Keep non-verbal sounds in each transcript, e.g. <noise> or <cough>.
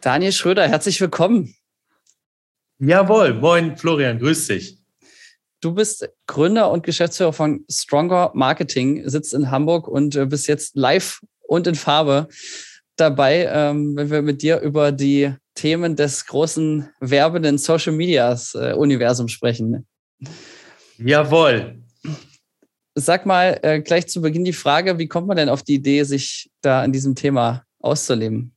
Daniel Schröder, herzlich willkommen. Jawohl, moin Florian, grüß dich. Du bist Gründer und Geschäftsführer von Stronger Marketing, sitzt in Hamburg und äh, bist jetzt live und in Farbe dabei, ähm, wenn wir mit dir über die Themen des großen werbenden Social Medias äh, Universum sprechen. Jawohl. Sag mal äh, gleich zu Beginn die Frage, wie kommt man denn auf die Idee, sich da in diesem Thema auszuleben?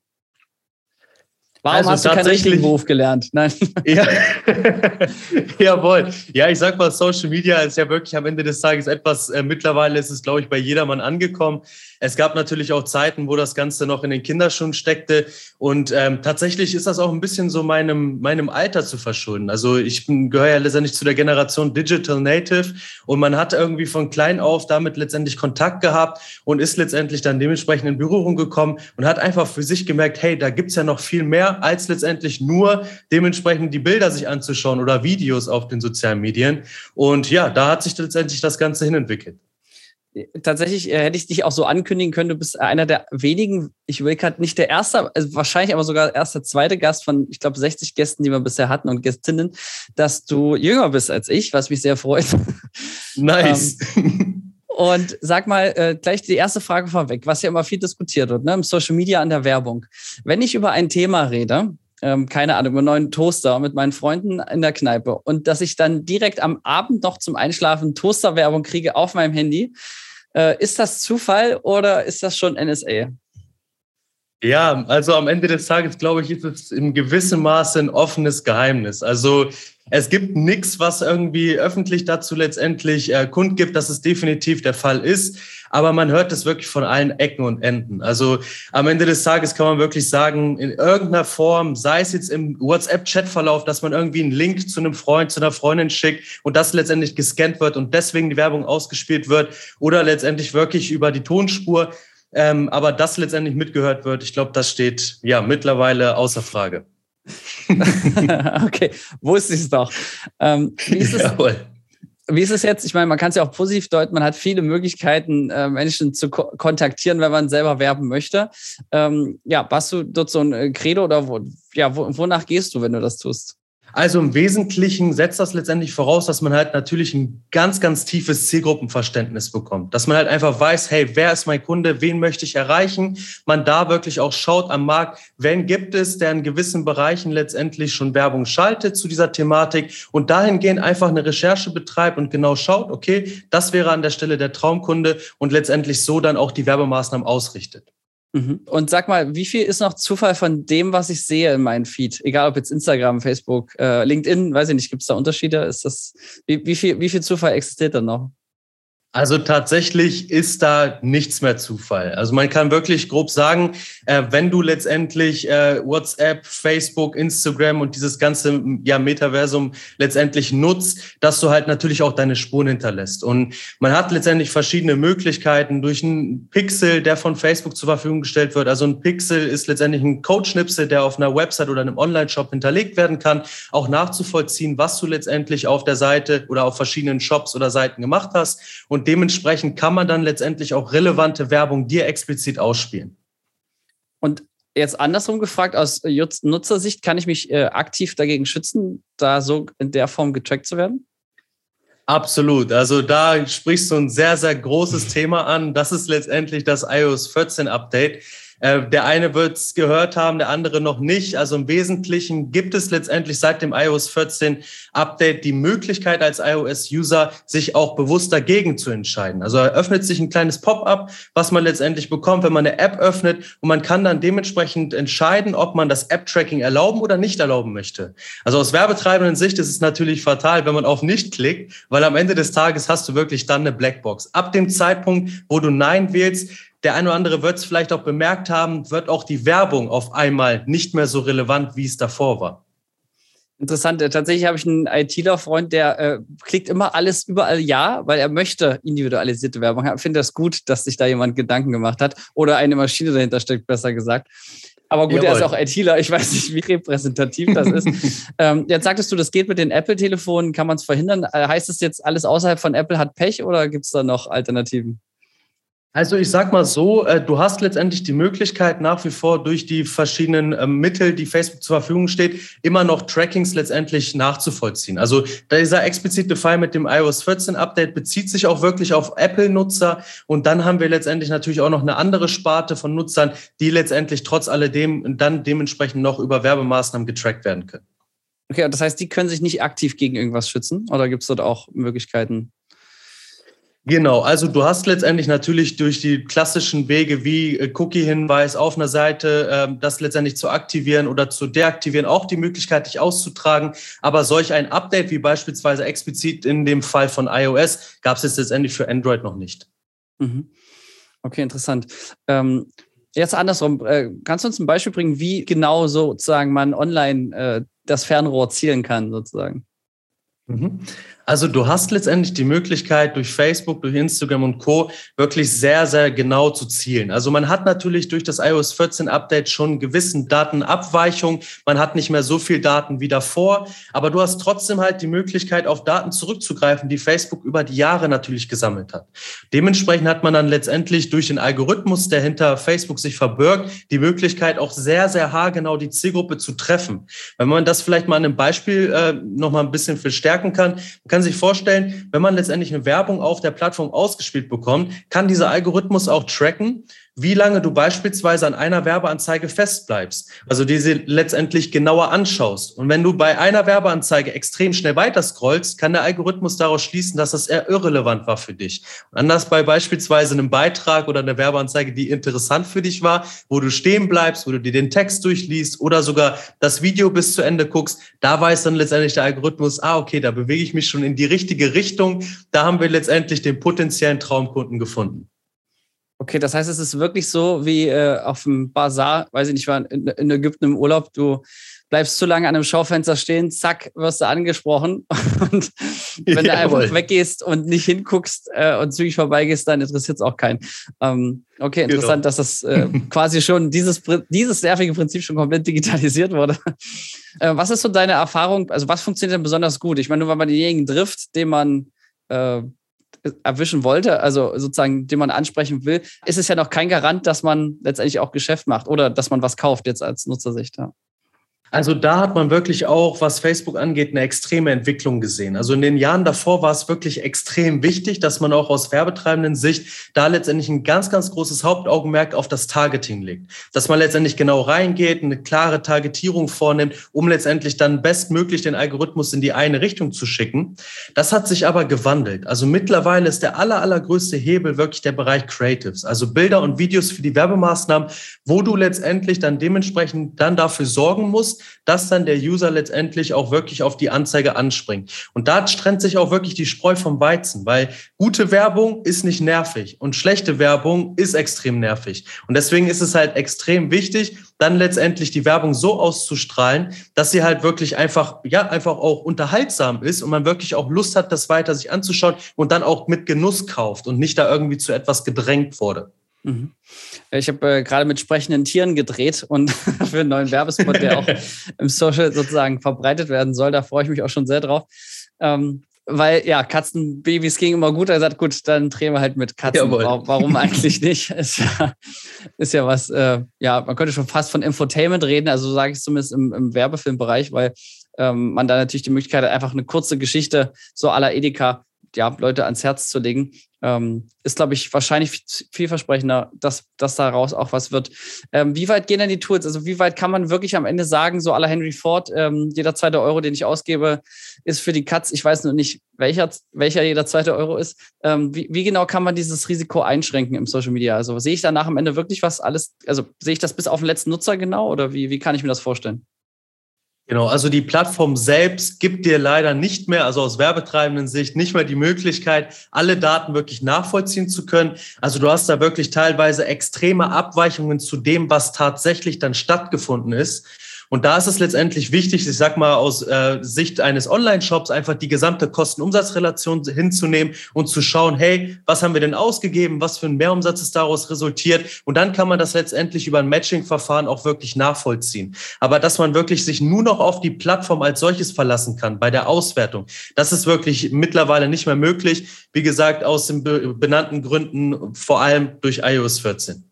Warum also hast du keinen richtigen Beruf gelernt? Nein. <laughs> Ja. <laughs> Jawohl. Ja, ich sag mal, Social Media ist ja wirklich am Ende des Tages etwas, äh, mittlerweile ist es, glaube ich, bei jedermann angekommen. Es gab natürlich auch Zeiten, wo das Ganze noch in den Kinderschuhen steckte. Und ähm, tatsächlich ist das auch ein bisschen so meinem, meinem Alter zu verschulden. Also ich gehöre ja letztendlich zu der Generation Digital Native und man hat irgendwie von klein auf damit letztendlich Kontakt gehabt und ist letztendlich dann dementsprechend in Berührung gekommen und hat einfach für sich gemerkt, hey, da gibt's ja noch viel mehr als letztendlich nur dementsprechend die Bilder sich anzuschauen oder Videos auf den sozialen Medien. Und ja, da hat sich letztendlich das Ganze hinentwickelt tatsächlich äh, hätte ich dich auch so ankündigen können, du bist einer der wenigen, ich will gerade nicht der erste, also wahrscheinlich aber sogar erster, zweite Gast von, ich glaube, 60 Gästen, die wir bisher hatten und Gästinnen, dass du jünger bist als ich, was mich sehr freut. <laughs> Nice. ähm, und sag mal äh, gleich die erste Frage vorweg, was ja immer viel diskutiert wird, ne, im Social Media an der Werbung. Wenn ich über ein Thema rede, ähm, keine Ahnung, einen neuen Toaster mit meinen Freunden in der Kneipe und dass ich dann direkt am Abend noch zum Einschlafen Toasterwerbung kriege auf meinem Handy, äh, ist das Zufall oder ist das schon NSA? Ja, also am Ende des Tages, glaube ich, ist es in gewissem Maße ein offenes Geheimnis. Also es gibt nichts, was irgendwie öffentlich dazu letztendlich äh, kundgibt, dass es definitiv der Fall ist. Aber man hört es wirklich von allen Ecken und Enden. Also am Ende des Tages kann man wirklich sagen, in irgendeiner Form, sei es jetzt im WhatsApp-Chatverlauf, dass man irgendwie einen Link zu einem Freund, zu einer Freundin schickt und das letztendlich gescannt wird und deswegen die Werbung ausgespielt wird oder letztendlich wirklich über die Tonspur ähm, aber das letztendlich mitgehört wird, ich glaube, das steht ja mittlerweile außer Frage. <laughs> okay, wusste ich es doch. Ähm, wie, ist es, <laughs> Jawohl. Wie ist es jetzt? Ich meine, man kann es ja auch positiv deuten, man hat viele Möglichkeiten, äh, Menschen zu ko kontaktieren, wenn man selber werben möchte. Ähm, ja, hast du dort so ein Credo oder wo, ja, wo, wonach gehst du, wenn du das tust? Also im Wesentlichen setzt das letztendlich voraus, dass man halt natürlich ein ganz, ganz tiefes Zielgruppenverständnis bekommt. Dass man halt einfach weiß, hey, wer ist mein Kunde, wen möchte ich erreichen? Man da wirklich auch schaut am Markt, wen gibt es, der in gewissen Bereichen letztendlich schon Werbung schaltet zu dieser Thematik und dahingehend einfach eine Recherche betreibt und genau schaut, okay, das wäre an der Stelle der Traumkunde und letztendlich so dann auch die Werbemaßnahmen ausrichtet. Mhm. Und sag mal, wie viel ist noch Zufall von dem, was ich sehe in meinem Feed? Egal ob jetzt Instagram, Facebook, äh, LinkedIn, weiß ich nicht, gibt es da Unterschiede? Ist das, wie, wie, viel, wie viel Zufall existiert da noch? Also tatsächlich ist da nichts mehr Zufall. Also man kann wirklich grob sagen, äh, wenn du letztendlich äh, WhatsApp, Facebook, Instagram und dieses ganze ja, Metaversum letztendlich nutzt, dass du halt natürlich auch deine Spuren hinterlässt. Und man hat letztendlich verschiedene Möglichkeiten durch einen Pixel, der von Facebook zur Verfügung gestellt wird. Also ein Pixel ist letztendlich ein Codeschnipsel, der auf einer Website oder einem Online-Shop hinterlegt werden kann, auch nachzuvollziehen, was du letztendlich auf der Seite oder auf verschiedenen Shops oder Seiten gemacht hast. Und und dementsprechend kann man dann letztendlich auch relevante Werbung dir explizit ausspielen. Und jetzt andersrum gefragt, aus Nutzersicht, kann ich mich äh, aktiv dagegen schützen, da so in der Form getrackt zu werden? Absolut. Also da sprichst du ein sehr, sehr großes Thema an. Das ist letztendlich das iOS 14 Update. Äh, der eine wird es gehört haben, der andere noch nicht. Also im Wesentlichen gibt es letztendlich seit dem iOS 14 Update die Möglichkeit als iOS-User, sich auch bewusst dagegen zu entscheiden. Also eröffnet sich ein kleines Pop-up, was man letztendlich bekommt, wenn man eine App öffnet und man kann dann dementsprechend entscheiden, ob man das App-Tracking erlauben oder nicht erlauben möchte. Also aus werbetreibenden Sicht ist es natürlich fatal, wenn man auf Nicht klickt, weil am Ende des Tages hast du wirklich dann eine Blackbox. Ab dem Zeitpunkt, wo du Nein wählst, der eine oder andere wird es vielleicht auch bemerkt haben, wird auch die Werbung auf einmal nicht mehr so relevant, wie es davor war. Interessant. Äh, tatsächlich habe ich einen ITler-Freund, der äh, klickt immer alles überall Ja, weil er möchte individualisierte Werbung. Ich finde das gut, dass sich da jemand Gedanken gemacht hat oder eine Maschine dahinter steckt, besser gesagt. Aber gut, Jawohl. er ist auch ITler. Ich weiß nicht, wie repräsentativ das ist. <laughs> ähm, jetzt sagtest du, das geht mit den Apple-Telefonen. Kann man es verhindern? Äh, heißt es jetzt, alles außerhalb von Apple hat Pech oder gibt es da noch Alternativen? Also ich sag mal so, äh, du hast letztendlich die Möglichkeit nach wie vor durch die verschiedenen äh, Mittel, die Facebook zur Verfügung steht, immer noch Trackings letztendlich nachzuvollziehen. Also dieser explizite Fall mit dem iOS 14 Update bezieht sich auch wirklich auf Apple-Nutzer und dann haben wir letztendlich natürlich auch noch eine andere Sparte von Nutzern, die letztendlich trotz alledem dann dementsprechend noch über Werbemaßnahmen getrackt werden können. Okay, das heißt, die können sich nicht aktiv gegen irgendwas schützen oder gibt es dort auch Möglichkeiten? Genau, also du hast letztendlich natürlich durch die klassischen Wege wie äh, Cookie-Hinweis auf einer Seite, ähm, das letztendlich zu aktivieren oder zu deaktivieren, auch die Möglichkeit, dich auszutragen. Aber solch ein Update wie beispielsweise explizit in dem Fall von iOS gab es jetzt letztendlich für Android noch nicht. Mhm. Okay, interessant. Ähm, jetzt andersrum, äh, kannst du uns ein Beispiel bringen, wie genau sozusagen man online äh, das Fernrohr zielen kann, sozusagen? Mhm. Also du hast letztendlich die Möglichkeit, durch Facebook, durch Instagram und Co. wirklich sehr, sehr genau zu zielen. Also man hat natürlich durch das iOS 14 Update schon gewissen Datenabweichung. Man hat nicht mehr so viel Daten wie davor, aber du hast trotzdem halt die Möglichkeit, auf Daten zurückzugreifen, die Facebook über die Jahre natürlich gesammelt hat. Dementsprechend hat man dann letztendlich durch den Algorithmus, der hinter Facebook sich verbirgt, die Möglichkeit, auch sehr, sehr haargenau die Zielgruppe zu treffen. Wenn man das vielleicht mal an einem Beispiel äh, noch mal ein bisschen verstärken kann, kann sich vorstellen, wenn man letztendlich eine Werbung auf der Plattform ausgespielt bekommt, kann dieser Algorithmus auch tracken, wie lange du beispielsweise an einer Werbeanzeige festbleibst, also diese letztendlich genauer anschaust. Und wenn du bei einer Werbeanzeige extrem schnell weiter scrollst, kann der Algorithmus daraus schließen, dass das eher irrelevant war für dich. anders bei beispielsweise einem Beitrag oder einer Werbeanzeige, die interessant für dich war, wo du stehen bleibst, wo du dir den Text durchliest oder sogar das Video bis zu Ende guckst, da weiß dann letztendlich der Algorithmus, ah, okay, da bewege ich mich schon in die richtige Richtung. Da haben wir letztendlich den potenziellen Traumkunden gefunden. Okay, das heißt, es ist wirklich so wie äh, auf dem Bazar, weiß ich nicht, war in, in, Ägypten im Urlaub, du bleibst zu lange an einem Schaufenster stehen, zack, wirst du angesprochen. <laughs> Und wenn ja, du einfach jawohl. weggehst und nicht hinguckst äh, und zügig vorbeigehst, dann interessiert es auch keinen. Ähm, okay, genau. interessant, genau. dass das äh, <laughs> quasi schon dieses, dieses nervige Prinzip schon komplett digitalisiert wurde. Äh, was ist so deine Erfahrung? Also, was funktioniert denn besonders gut? Ich meine, nur weil man denjenigen trifft, den man äh, erwischen wollte, also sozusagen, den man ansprechen will, ist es ja noch kein Garant, dass man letztendlich auch Geschäft macht oder dass man was kauft jetzt als Nutzersicht. Ja. Also da hat man wirklich auch, was Facebook angeht, eine extreme Entwicklung gesehen. Also in den Jahren davor war es wirklich extrem wichtig, dass man auch aus werbetreibenden Sicht da letztendlich ein ganz, ganz großes Hauptaugenmerk auf das Targeting legt. Dass man letztendlich genau reingeht, eine klare Targetierung vornimmt, um letztendlich dann bestmöglich den Algorithmus in die eine Richtung zu schicken. Das hat sich aber gewandelt. Also mittlerweile ist der aller, allergrößte Hebel wirklich der Bereich Creatives, also Bilder und Videos für die Werbemaßnahmen, wo du letztendlich dann dementsprechend dann dafür sorgen musst, dass dann der User letztendlich auch wirklich auf die Anzeige anspringt. Und da trennt sich auch wirklich die Spreu vom Weizen, weil gute Werbung ist nicht nervig und schlechte Werbung ist extrem nervig. Und deswegen ist es halt extrem wichtig, dann letztendlich die Werbung so auszustrahlen, dass sie halt wirklich einfach, ja, einfach auch unterhaltsam ist und man wirklich auch Lust hat, das weiter sich anzuschauen und dann auch mit Genuss kauft und nicht da irgendwie zu etwas gedrängt wurde. Mhm. Ich habe äh, gerade mit sprechenden Tieren gedreht und <laughs> für einen neuen Werbespot, der auch <laughs> im Social sozusagen verbreitet werden soll. Da freue ich mich auch schon sehr drauf. Ähm, weil ja, Katzenbabys ging immer gut. Er sagt, gut, dann drehen wir halt mit Katzen. Warum, warum eigentlich nicht? <laughs> Ist ja, ist ja was, äh, ja, man könnte schon fast von Infotainment reden, also sage ich zumindest im, im Werbefilmbereich, weil ähm, man da natürlich die Möglichkeit hat, einfach eine kurze Geschichte so aller Edeka ja, Leute ans Herz zu legen, ähm, ist, glaube ich, wahrscheinlich vielversprechender, dass, dass daraus auch was wird. Ähm, wie weit gehen denn die Tools? Also wie weit kann man wirklich am Ende sagen, so aller Henry Ford, ähm, jeder zweite Euro, den ich ausgebe, ist für die Katz, ich weiß nur nicht, welcher, welcher jeder zweite Euro ist. Ähm, wie, wie genau kann man dieses Risiko einschränken im Social Media? Also sehe ich danach am Ende wirklich was alles, also sehe ich das bis auf den letzten Nutzer genau oder wie, wie kann ich mir das vorstellen? Genau, also die Plattform selbst gibt dir leider nicht mehr, also aus werbetreibenden Sicht, nicht mehr die Möglichkeit, alle Daten wirklich nachvollziehen zu können. Also du hast da wirklich teilweise extreme Abweichungen zu dem, was tatsächlich dann stattgefunden ist. Und da ist es letztendlich wichtig, ich sag mal aus äh, Sicht eines Online-Shops einfach die gesamte Kosten-Umsatz-Relation hinzunehmen und zu schauen, hey, was haben wir denn ausgegeben, was für ein Mehrumsatz ist daraus resultiert und dann kann man das letztendlich über ein Matching-Verfahren auch wirklich nachvollziehen. Aber dass man wirklich sich nur noch auf die Plattform als solches verlassen kann bei der Auswertung, das ist wirklich mittlerweile nicht mehr möglich. Wie gesagt, aus den benannten Gründen, vor allem durch iOS 14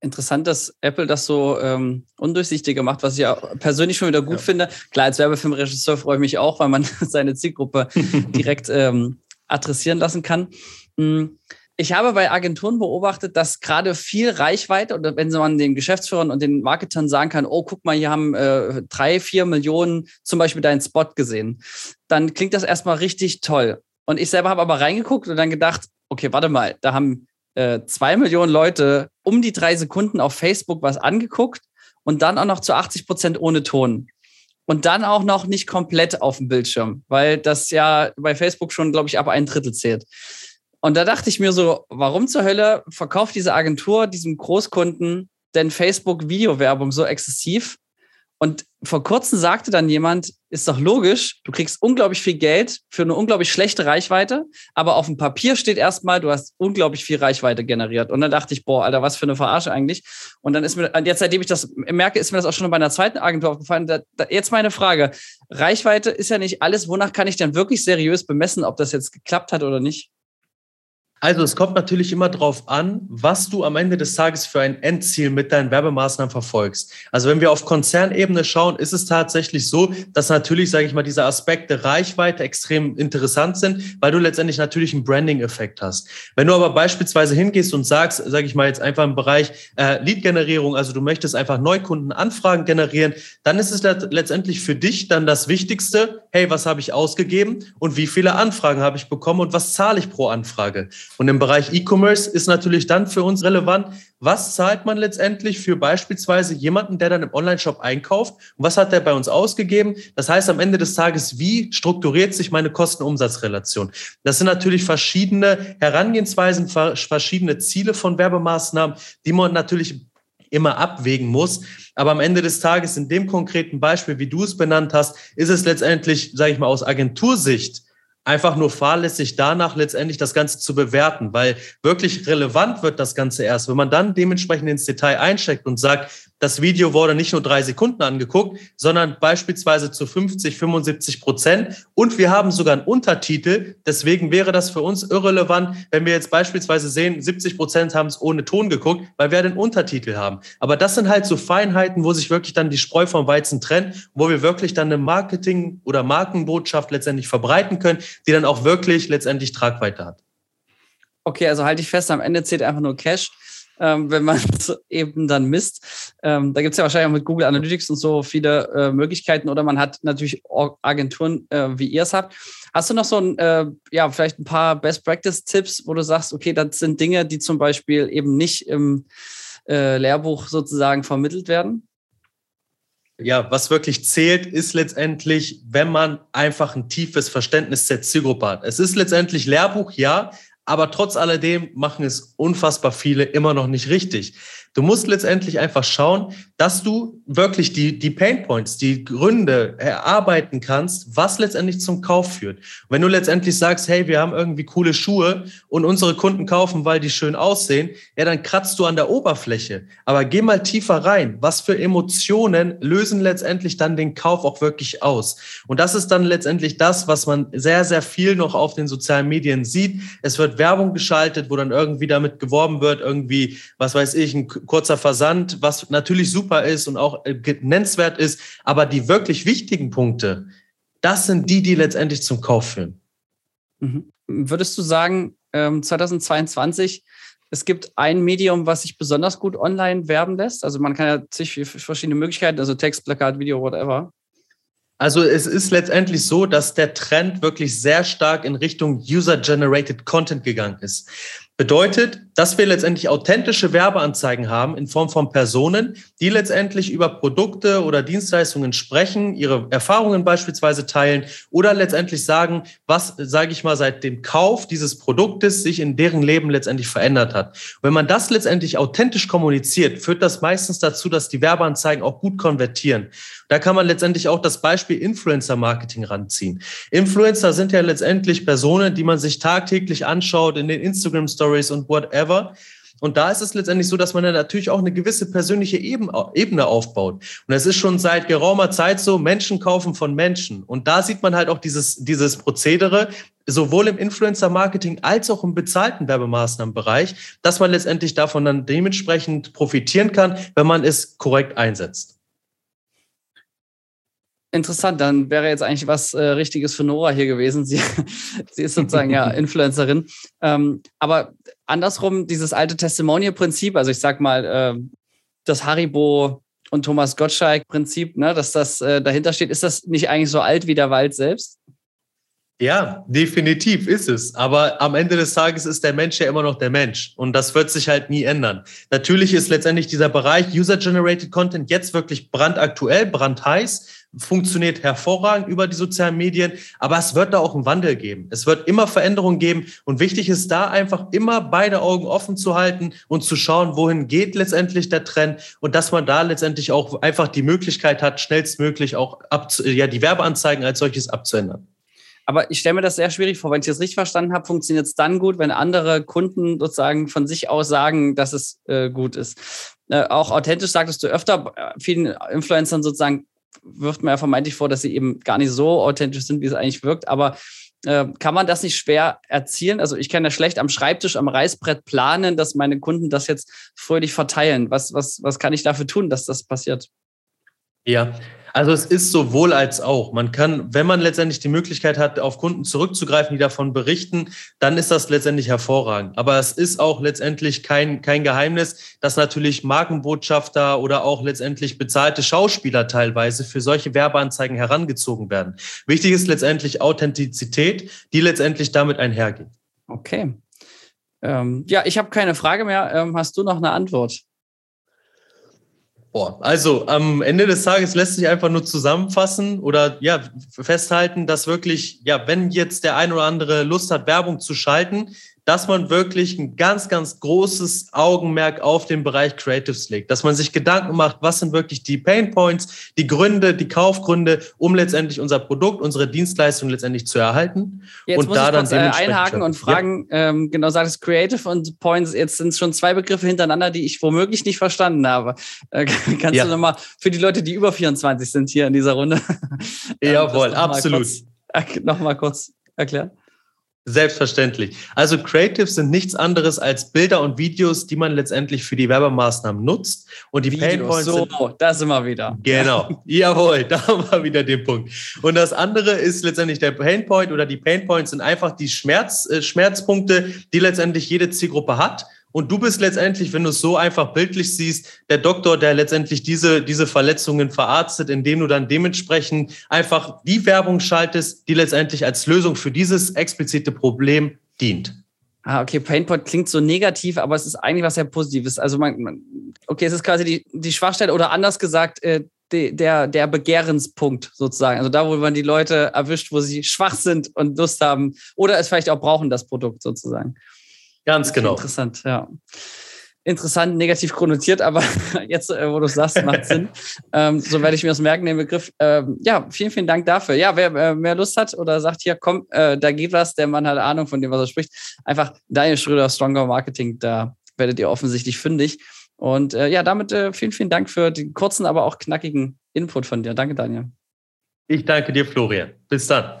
interessant, dass Apple das so ähm, undurchsichtiger macht, was ich ja persönlich schon wieder gut ja. finde. Klar, als Werbefilmregisseur freue ich mich auch, weil man <laughs> seine Zielgruppe <laughs> direkt ähm, adressieren lassen kann. Hm, ich habe bei Agenturen beobachtet, dass gerade viel Reichweite oder wenn man den Geschäftsführern und den Marketern sagen kann, oh, guck mal, hier haben äh, drei, vier Millionen zum Beispiel deinen Spot gesehen, dann klingt das erstmal richtig toll. Und ich selber habe aber reingeguckt und dann gedacht, okay, warte mal, da haben äh, zwei Millionen Leute um die drei Sekunden auf Facebook was angeguckt und dann auch noch zu 80 Prozent ohne Ton. Und dann auch noch nicht komplett auf dem Bildschirm, weil das ja bei Facebook schon, glaube ich, ab ein Drittel zählt. Und da dachte ich mir so, warum zur Hölle verkauft diese Agentur diesem Großkunden denn Facebook-Videowerbung so exzessiv? Und vor kurzem sagte dann jemand, ist doch logisch, du kriegst unglaublich viel Geld für eine unglaublich schlechte Reichweite, aber auf dem Papier steht erstmal, du hast unglaublich viel Reichweite generiert. Und dann dachte ich, boah, Alter, was für eine Verarsche eigentlich. Und dann ist mir, jetzt seitdem ich das merke, ist mir das auch schon bei einer zweiten Agentur aufgefallen. Da, da, jetzt meine Frage, Reichweite ist ja nicht alles, wonach kann ich denn wirklich seriös bemessen, ob das jetzt geklappt hat oder nicht? Also es kommt natürlich immer darauf an, was du am Ende des Tages für ein Endziel mit deinen Werbemaßnahmen verfolgst. Also wenn wir auf Konzernebene schauen, ist es tatsächlich so, dass natürlich, sage ich mal, diese Aspekte Reichweite extrem interessant sind, weil du letztendlich natürlich einen Branding-Effekt hast. Wenn du aber beispielsweise hingehst und sagst, sage ich mal jetzt einfach im Bereich äh, Lead-Generierung, also du möchtest einfach Neukundenanfragen generieren, dann ist es letztendlich für dich dann das Wichtigste, hey, was habe ich ausgegeben und wie viele Anfragen habe ich bekommen und was zahle ich pro Anfrage? Und im Bereich E-Commerce ist natürlich dann für uns relevant, was zahlt man letztendlich für beispielsweise jemanden, der dann im Online-Shop einkauft und was hat der bei uns ausgegeben? Das heißt am Ende des Tages, wie strukturiert sich meine Kosten-Umsatz-Relation? Das sind natürlich verschiedene Herangehensweisen, verschiedene Ziele von Werbemaßnahmen, die man natürlich immer abwägen muss. Aber am Ende des Tages, in dem konkreten Beispiel, wie du es benannt hast, ist es letztendlich, sage ich mal, aus Agentursicht einfach nur fahrlässig danach letztendlich das Ganze zu bewerten, weil wirklich relevant wird das Ganze erst, wenn man dann dementsprechend ins Detail einsteckt und sagt, das Video wurde nicht nur drei Sekunden angeguckt, sondern beispielsweise zu 50, 75 Prozent. Und wir haben sogar einen Untertitel. Deswegen wäre das für uns irrelevant, wenn wir jetzt beispielsweise sehen, 70 Prozent haben es ohne Ton geguckt, weil wir den Untertitel haben. Aber das sind halt so Feinheiten, wo sich wirklich dann die Spreu vom Weizen trennt, wo wir wirklich dann eine Marketing- oder Markenbotschaft letztendlich verbreiten können, die dann auch wirklich letztendlich Tragweite hat. Okay, also halte ich fest, am Ende zählt einfach nur Cash ähm, wenn man <laughs> es eben dann misst. Ähm, da gibt es ja wahrscheinlich auch mit Google Analytics und so viele äh, Möglichkeiten oder man hat natürlich Agenturen, äh, wie ihr es habt. Hast du noch so ein, äh, ja, vielleicht ein paar Best Practice Tipps, wo du sagst, okay, das sind Dinge, die zum Beispiel eben nicht im äh, Lehrbuch sozusagen vermittelt werden? ja, was wirklich zählt, ist letztendlich, wenn man einfach ein tiefes Verständnis der Zielgruppe hat. Es ist letztendlich Lehrbuch, ja, aber trotz alledem machen es unfassbar viele immer noch nicht richtig. Du musst letztendlich einfach schauen, dass du wirklich die, die Pain Points, die Gründe erarbeiten kannst, was letztendlich zum Kauf führt. Wenn du letztendlich sagst, hey, wir haben irgendwie coole Schuhe und unsere Kunden kaufen, weil die schön aussehen, ja, dann kratzt du an der Oberfläche. Aber geh mal tiefer rein. Was für Emotionen lösen letztendlich dann den Kauf auch wirklich aus? Und das ist dann letztendlich das, was man sehr, sehr viel noch auf den sozialen Medien sieht. Es wird Werbung geschaltet, wo dann irgendwie damit geworben wird, irgendwie, was weiß ich, ein kurzer Versand, was natürlich super ist und auch äh, nennenswert ist, aber die wirklich wichtigen Punkte, das sind die, die letztendlich zum Kauf führen. Mhm. Würdest du sagen, 2022, ähm, es gibt ein Medium, was sich besonders gut online werben lässt? Also man kann ja zig verschiedene Möglichkeiten, also Text, Plakat, Video, whatever. Also es ist letztendlich so, dass der Trend wirklich sehr stark in Richtung User-Generated Content gegangen ist. Bedeutet, dass wir letztendlich authentische Werbeanzeigen haben in Form von Personen, die letztendlich über Produkte oder Dienstleistungen sprechen, ihre Erfahrungen beispielsweise teilen oder letztendlich sagen, was, sage ich mal, seit dem Kauf dieses Produktes sich in deren Leben letztendlich verändert hat. Wenn man das letztendlich authentisch kommuniziert, führt das meistens dazu, dass die Werbeanzeigen auch gut konvertieren. Da kann man letztendlich auch das Beispiel Influencer-Marketing ranziehen. Influencer sind ja letztendlich Personen, die man sich tagtäglich anschaut in den Instagram-Stories und whatever. Und da ist es letztendlich so, dass man dann natürlich auch eine gewisse persönliche Ebene aufbaut. Und es ist schon seit geraumer Zeit so, Menschen kaufen von Menschen. Und da sieht man halt auch dieses, dieses Prozedere, sowohl im Influencer-Marketing als auch im bezahlten Werbemaßnahmenbereich, dass man letztendlich davon dann dementsprechend profitieren kann, wenn man es korrekt einsetzt. Interessant, dann wäre jetzt eigentlich was äh, Richtiges für Nora hier gewesen. Sie, <laughs> sie ist sozusagen ja <laughs> Influencerin. Ähm, aber andersrum, dieses alte Testimonial-Prinzip, also ich sag mal, äh, das Haribo und Thomas Gottschalk-Prinzip, ne, dass das äh, dahinter steht, ist das nicht eigentlich so alt wie der Wald selbst? Ja, definitiv ist es. Aber am Ende des Tages ist der Mensch ja immer noch der Mensch. Und das wird sich halt nie ändern. Natürlich ist letztendlich dieser Bereich User-Generated Content jetzt wirklich brandaktuell, brandheiß funktioniert hervorragend über die sozialen Medien, aber es wird da auch einen Wandel geben. Es wird immer Veränderungen geben und wichtig ist da einfach immer beide Augen offen zu halten und zu schauen, wohin geht letztendlich der Trend und dass man da letztendlich auch einfach die Möglichkeit hat, schnellstmöglich auch ja, die Werbeanzeigen als solches abzuändern. Aber ich stelle mir das sehr schwierig vor. Wenn ich das richtig verstanden habe, funktioniert es dann gut, wenn andere Kunden sozusagen von sich aus sagen, dass es äh, gut ist. Äh, auch authentisch sagtest du öfter äh, vielen Influencern sozusagen, wirft man ja vermeintlich vor, dass sie eben gar nicht so authentisch sind, wie es eigentlich wirkt. Aber äh, kann man das nicht schwer erzielen? Also ich kann ja schlecht am Schreibtisch, am Reißbrett planen, dass meine Kunden das jetzt fröhlich verteilen. Was, was, was kann ich dafür tun, dass das passiert? Ja, also es ist sowohl als auch. Man kann, wenn man letztendlich die Möglichkeit hat, auf Kunden zurückzugreifen, die davon berichten, dann ist das letztendlich hervorragend. Aber es ist auch letztendlich kein, kein Geheimnis, dass natürlich Markenbotschafter oder auch letztendlich bezahlte Schauspieler teilweise für solche Werbeanzeigen herangezogen werden. Wichtig ist letztendlich Authentizität, die letztendlich damit einhergeht. Okay. Ähm, ja, ich habe keine Frage mehr. Ähm, hast du noch eine Antwort? Boah, also am Ende des Tages lässt sich einfach nur zusammenfassen oder ja festhalten, dass wirklich, ja, wenn jetzt der ein oder andere Lust hat, Werbung zu schalten, dass man wirklich ein ganz, ganz großes Augenmerk auf den Bereich Creatives legt, dass man sich Gedanken macht, was sind wirklich die Pain Points, die Gründe, die Kaufgründe, um letztendlich unser Produkt, unsere Dienstleistung letztendlich zu erhalten. Jetzt und muss da ich kurz, dann äh, einhaken und fragen, ja. ähm, genau, sagst Creative und Points, jetzt sind es schon zwei Begriffe hintereinander, die ich womöglich nicht verstanden habe. Äh, <laughs> kannst ja. du nochmal für die Leute, die über 24 sind hier in dieser Runde, <laughs> Jawohl, absolut. Nochmal kurz erklären? Selbstverständlich. Also Creatives sind nichts anderes als Bilder und Videos, die man letztendlich für die Werbemaßnahmen nutzt. Und die Painpoints so, sind, das sind wir wieder. Genau. <laughs> Jawohl, da haben wir wieder den Punkt. Und das andere ist letztendlich der Painpoint oder die Painpoints sind einfach die Schmerz, äh, Schmerzpunkte, die letztendlich jede Zielgruppe hat. Und du bist letztendlich, wenn du es so einfach bildlich siehst, der Doktor, der letztendlich diese, diese Verletzungen verarztet, indem du dann dementsprechend einfach die Werbung schaltest, die letztendlich als Lösung für dieses explizite Problem dient. Ah, okay, Painpoint klingt so negativ, aber es ist eigentlich was sehr Positives. Also man, man okay, es ist quasi die, die Schwachstelle oder anders gesagt, äh, der, der Begehrenspunkt sozusagen. Also da, wo man die Leute erwischt, wo sie schwach sind und Lust haben oder es vielleicht auch brauchen, das Produkt sozusagen. Ganz genau. Interessant, ja. Interessant, negativ konnotiert, aber <laughs> jetzt, äh, wo du es sagst, macht Sinn. <laughs> ähm, so werde ich mir das merken, den Begriff. Ähm, ja, vielen, vielen Dank dafür. Ja, wer äh, mehr Lust hat oder sagt, hier, komm, äh, da geht was, der Mann hat Ahnung von dem, was er spricht, einfach Daniel Schröder, Stronger Marketing, da werdet ihr offensichtlich fündig. Und äh, ja, damit äh, vielen, vielen Dank für den kurzen, aber auch knackigen Input von dir. Danke, Daniel. Ich danke dir, Florian. Bis dann.